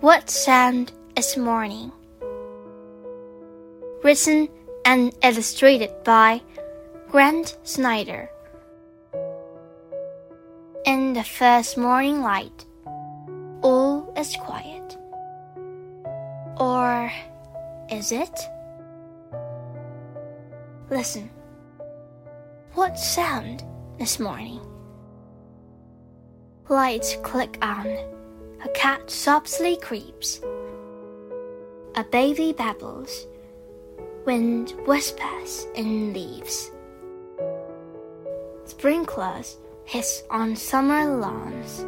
What Sound is Morning? Written and illustrated by Grant Snider. In the first morning light, all is quiet. Or is it? Listen. What sound this morning? Lights click on. A cat softly creeps. A baby babbles. Wind whispers in leaves. Sprinklers hiss on summer lawns.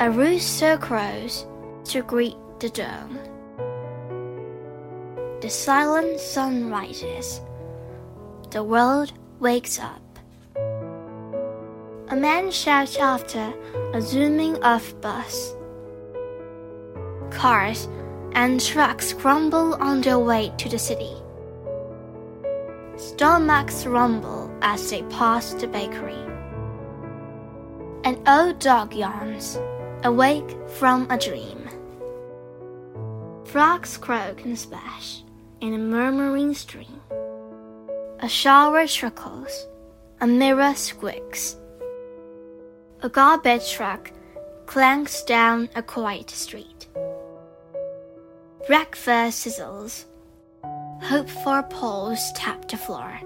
A rooster crows to greet the dawn. The silent sun rises. The world wakes up. A man shouts after a zooming off bus. Cars and trucks grumble on their way to the city. Stomachs rumble as they pass the bakery. An old dog yawns, awake from a dream. Frogs croak and splash in a murmuring stream. A shower trickles, a mirror squeaks. A garbage truck clanks down a quiet street. Breakfast sizzles. Hope for poles tap the floor.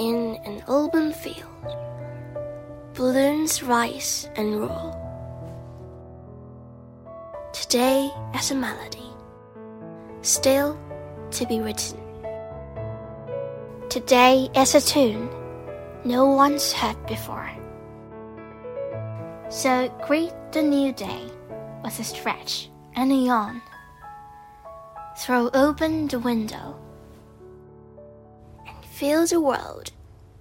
In an open field, balloons rise and roll. Today as a melody, still to be written. Today is a tune no one's heard before. So greet the new day with a stretch and a yawn. Throw open the window and fill the world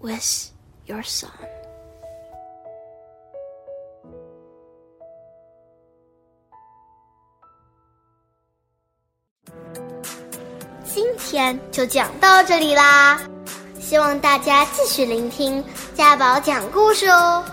with your song. 今天就讲到这里啦，希望大家继续聆听家宝讲故事哦。